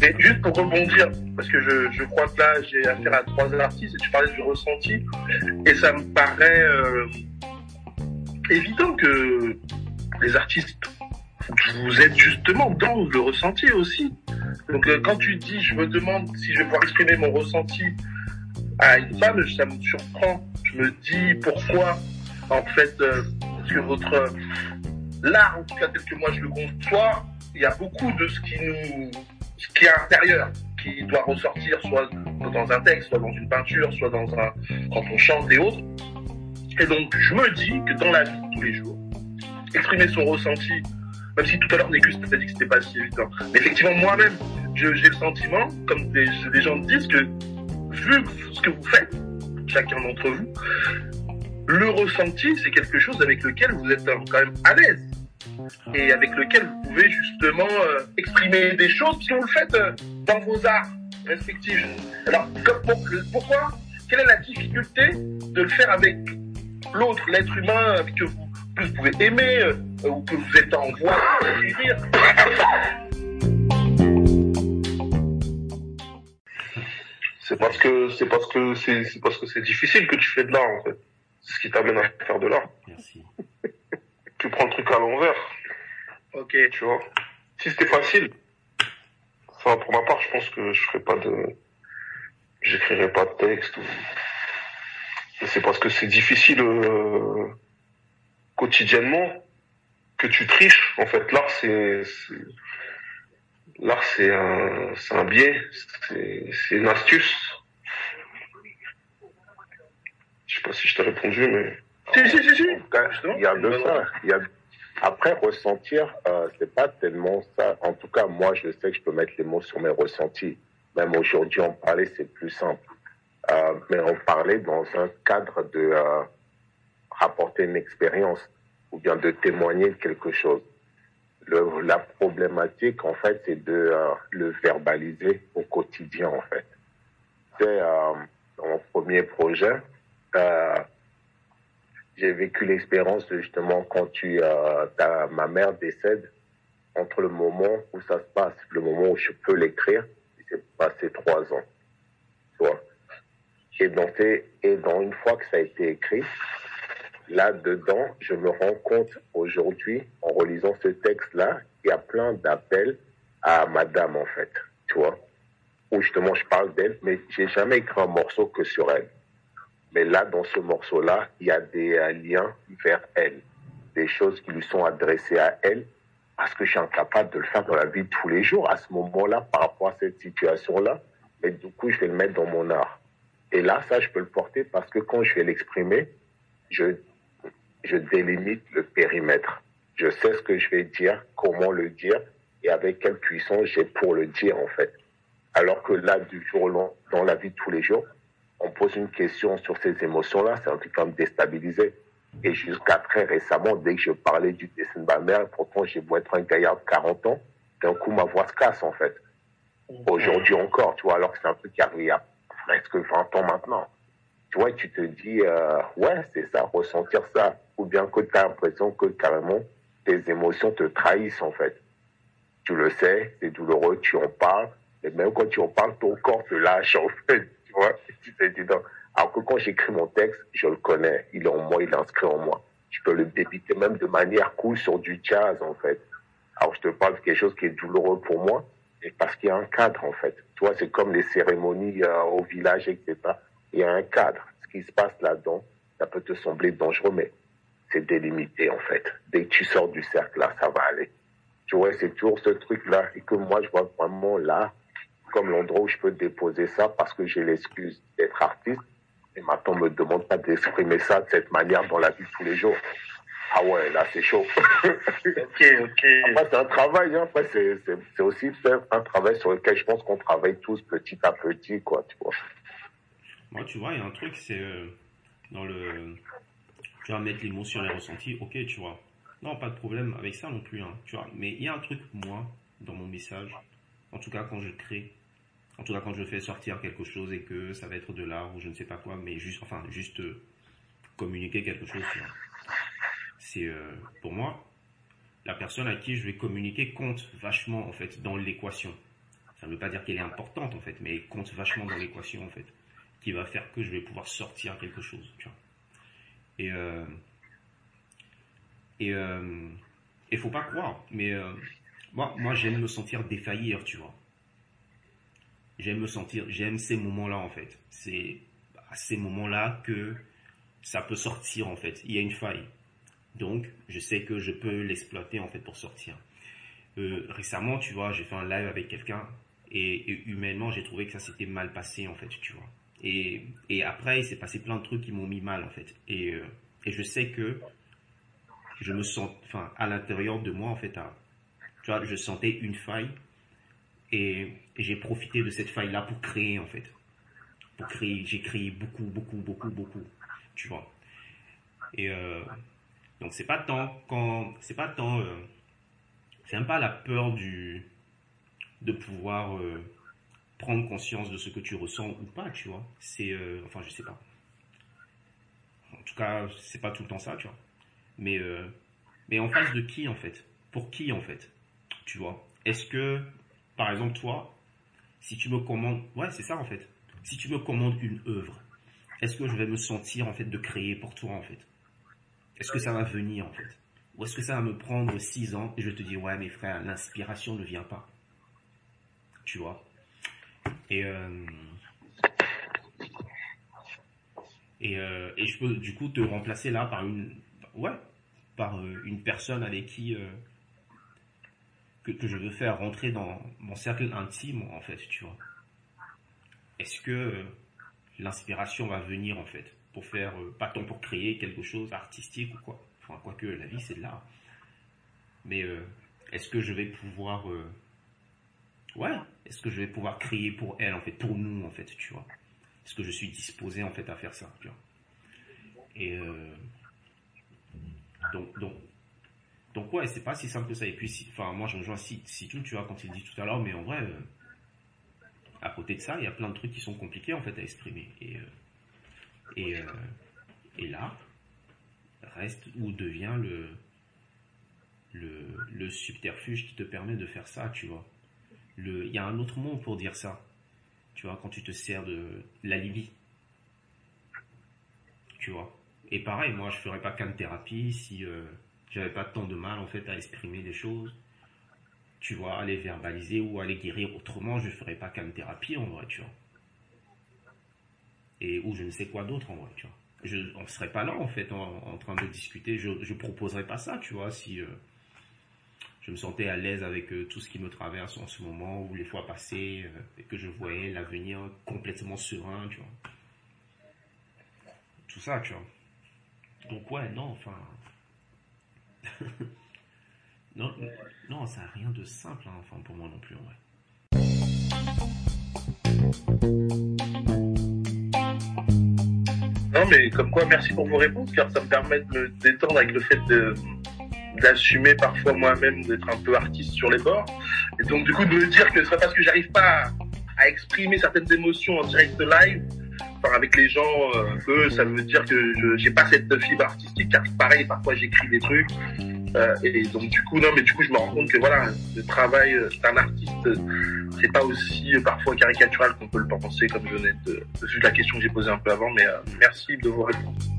Et juste pour rebondir, parce que je, crois que là j'ai affaire à trois artistes et tu parlais du ressenti, et ça me paraît euh, évident que les artistes, vous êtes justement dans le ressenti aussi. Donc euh, quand tu dis je me demande si je vais pouvoir exprimer mon ressenti à une femme, ça me surprend. Je me dis pourquoi en fait euh, parce que votre l'art en tout cas tel que moi je le conçois, il y a beaucoup de ce qui nous ce qui est intérieur qui doit ressortir soit dans un texte, soit dans une peinture, soit dans un quand on chante et autres. Et donc je me dis que dans la vie tous les jours, exprimer son ressenti, même si tout à l'heure Négus t'a dit que c'était pas si évident. Mais effectivement moi-même, j'ai le sentiment, comme des gens disent, que vu ce que vous faites, chacun d'entre vous, le ressenti, c'est quelque chose avec lequel vous êtes quand même à l'aise et avec lequel vous pouvez justement euh, exprimer des choses si vous le faites euh, dans vos arts respectifs. Alors, comme pour- pourquoi? Quelle est la difficulté de le faire avec l'autre, l'être humain avec que vous, que vous pouvez aimer euh, ou que vous êtes en voie de guérir C'est parce que c'est parce que c'est c'est parce que c'est difficile que tu fais de l'art en fait. C'est ce qui t'amène à faire de l'art. Merci. Tu prends le truc à l'envers. Ok. Tu vois? Si c'était facile, enfin pour ma part, je pense que je ferais pas de, j'écrirais pas de texte. Ou... Mais c'est parce que c'est difficile euh, quotidiennement que tu triches. En fait, l'art c'est c'est- l'art c'est un c'est un biais, c'est c'est une astuce. Je sais pas si je t'ai répondu, mais Si, si, si, si. Cas, il y a de ça. Il y a... Après, ressentir, euh, c'est pas tellement ça. En tout cas, moi, je sais que je peux mettre les mots sur mes ressentis. Même aujourd'hui, en parler, c'est plus simple. Euh, mais en parler dans un cadre de euh, rapporter une expérience ou bien de témoigner de quelque chose. Le, la problématique, en fait, c'est de euh, le verbaliser au quotidien, en fait. C'est euh, mon premier projet, euh, j'ai vécu l'expérience justement quand tu, euh, ma mère décède, entre le moment où ça se passe, le moment où je peux l'écrire, il s'est passé trois ans. Tu vois. Et dans, et dans une fois que ça a été écrit, là-dedans, je me rends compte aujourd'hui, en relisant ce texte-là, qu'il y a plein d'appels à madame, en fait. Tu vois. Où justement je parle d'elle, mais j'ai jamais écrit un morceau que sur elle. Mais là, dans ce morceau-là, il y a des euh, liens vers elle, des choses qui lui sont adressées à elle, parce que je suis incapable de le faire dans la vie de tous les jours, à ce moment-là, par rapport à cette situation-là. Mais du coup, je vais le mettre dans mon art. Et là, ça, je peux le porter parce que quand je vais l'exprimer, je, je délimite le périmètre. Je sais ce que je vais dire, comment le dire, et avec quelle puissance j'ai pour le dire, en fait. Alors que là, du jour au lendemain, dans la vie de tous les jours, on pose une question sur ces émotions-là, c'est un truc qui va me déstabiliser. Et jusqu'à très récemment, dès que je parlais du dessin de ma mère, pourtant j'ai beau être un gaillard de 40 ans, d'un coup ma voix se casse en fait. Aujourd'hui encore, tu vois, alors que c'est un truc qui arrive il y a presque 20 ans maintenant. Tu vois, tu te dis, euh, ouais, c'est ça, ressentir ça. Ou bien que tu as l'impression que carrément tes émotions te trahissent en fait. Tu le sais, c'est douloureux, tu en parles, et même quand tu en parles, ton corps te lâche en fait. Tu vois, dis non. Alors que quand j'écris mon texte, je le connais, il est en moi, il est inscrit en moi. Je peux le débiter même de manière cool sur du jazz en fait. Alors je te parle de quelque chose qui est douloureux pour moi, et parce qu'il y a un cadre en fait. Tu vois, c'est comme les cérémonies euh, au village, etc. Il y a un cadre. Ce qui se passe là-dedans, ça peut te sembler dangereux, mais c'est délimité en fait. Dès que tu sors du cercle là, ça va aller. Tu vois, c'est toujours ce truc-là, et que moi je vois vraiment là comme l'endroit où je peux déposer ça parce que j'ai l'excuse d'être artiste. Et maintenant, on me demande pas d'exprimer ça de cette manière dans la vie de tous les jours. Ah ouais, là, c'est chaud. Ok, ok. Après, c'est un travail, hein. Après, c'est, c'est, c'est aussi faire un travail sur lequel je pense qu'on travaille tous petit à petit, quoi, tu vois. Moi, tu vois, il y a un truc, c'est euh, dans le. Tu vas mettre les mots sur les ressentis, ok, tu vois. Non, pas de problème avec ça non plus, hein, tu vois. Mais il y a un truc, moi, dans mon message, en tout cas quand je crée, en tout cas quand je fais sortir quelque chose et que ça va être de l'art ou je ne sais pas quoi, mais juste, enfin, juste euh, communiquer quelque chose. C'est, euh, pour moi, la personne à qui je vais communiquer compte vachement en fait dans l'équation. Ça ne veut pas dire qu'elle est importante en fait, mais elle compte vachement dans l'équation en fait, qui va faire que je vais pouvoir sortir quelque chose. Tu vois. Et euh, et euh, il faut pas croire, mais euh, moi, moi j'aime me sentir défaillir, tu vois. J'aime me sentir, j'aime ces moments-là en fait. C'est à ces moments-là que ça peut sortir en fait. Il y a une faille. Donc, je sais que je peux l'exploiter en fait pour sortir. Euh, récemment, tu vois, j'ai fait un live avec quelqu'un et, humainement, j'ai trouvé que ça s'était mal passé en fait, tu vois. Et, et après, il s'est passé plein de trucs qui m'ont mis mal en fait. Et, euh, et je sais que je me sens, enfin, à l'intérieur de moi en fait, tu vois, je sentais une faille et, j'ai profité de cette faille là pour créer en fait. Pour créer, j'ai créé beaucoup, beaucoup, beaucoup, beaucoup, tu vois. Et euh, donc c'est pas tant quand c'est pas tant euh, c'est même pas la peur du de pouvoir euh, prendre conscience de ce que tu ressens ou pas, tu vois. C'est enfin je sais pas. En tout cas, c'est pas tout le temps ça, tu vois. Mais mais en face de qui en fait? Pour qui en fait? Tu vois? Est-ce que par exemple toi, si tu me commandes, ouais, c'est ça en fait. Si tu me commandes une œuvre, est-ce que je vais me sentir en fait de créer pour toi en fait? Est-ce que ça va venir en fait? Ou est-ce que ça va me prendre six ans et je te dis ouais mes frères, l'inspiration ne vient pas? Tu vois? Et euh, et, euh, et, je peux du coup te remplacer là par une ouais par euh, une personne avec qui que, je veux faire rentrer dans mon cercle intime en fait tu vois est-ce que l'inspiration va venir en fait pour faire, euh, pas tant pour créer quelque chose artistique ou quoi? Enfin, quoique la vie c'est de l'art. Mais euh, est-ce que je vais pouvoir, euh, ouais, est-ce que je vais pouvoir créer pour elle en fait, pour nous en fait, tu vois? Est-ce que je suis disposé en fait à faire ça, tu vois? Et donc, donc, donc ouais, c'est pas si simple que ça. Et puis, enfin, moi je rejoins si, si tout, tu vois, quand il dit tout à l'heure, mais en vrai, à côté de ça, il y a plein de trucs qui sont compliqués en fait à exprimer. Et euh, et là, reste ou devient le, le, subterfuge qui te permet de faire ça, tu vois. Il y a un autre mot pour dire ça. Tu vois, quand tu te sers de l'alibi. Tu vois. Et pareil, moi, je ferais pas qu'une thérapie si euh, j'avais pas tant de mal, en fait, à exprimer des choses. Tu vois, aller verbaliser ou aller guérir autrement, je ferais pas qu'une thérapie, en vrai, tu vois et ou je ne sais quoi d'autre en vrai, tu vois. Je, on serait pas là en fait en, train de discuter. Je, je proposerais pas ça, tu vois, si euh, je me sentais à l'aise avec euh, tout ce qui me traverse en ce moment ou les fois passées euh, et que je voyais l'avenir complètement serein, tu vois. Tout ça, tu vois. Donc ouais, non, enfin. Non, non, ça n'a rien de simple, hein, enfin pour moi non plus en vrai. Non, mais comme quoi, merci pour vos réponses, car ça me permet de me détendre avec le fait d'assumer parfois moi-même d'être un peu artiste sur les bords. Et donc, du coup, de me dire que ce pas parce que j'arrive pas à, exprimer certaines émotions en direct live, avec les gens, euh, ça veut dire que je j'ai pas cette fibre artistique, car pareil, parfois j'écris des trucs, euh, et donc du coup, non, mais du coup, je me rends compte que voilà, le travail d'un artiste, c'est pas aussi euh, parfois caricatural qu'on peut le penser, comme je venais de, la question que j'ai posée un peu avant. Mais merci de vos réponses.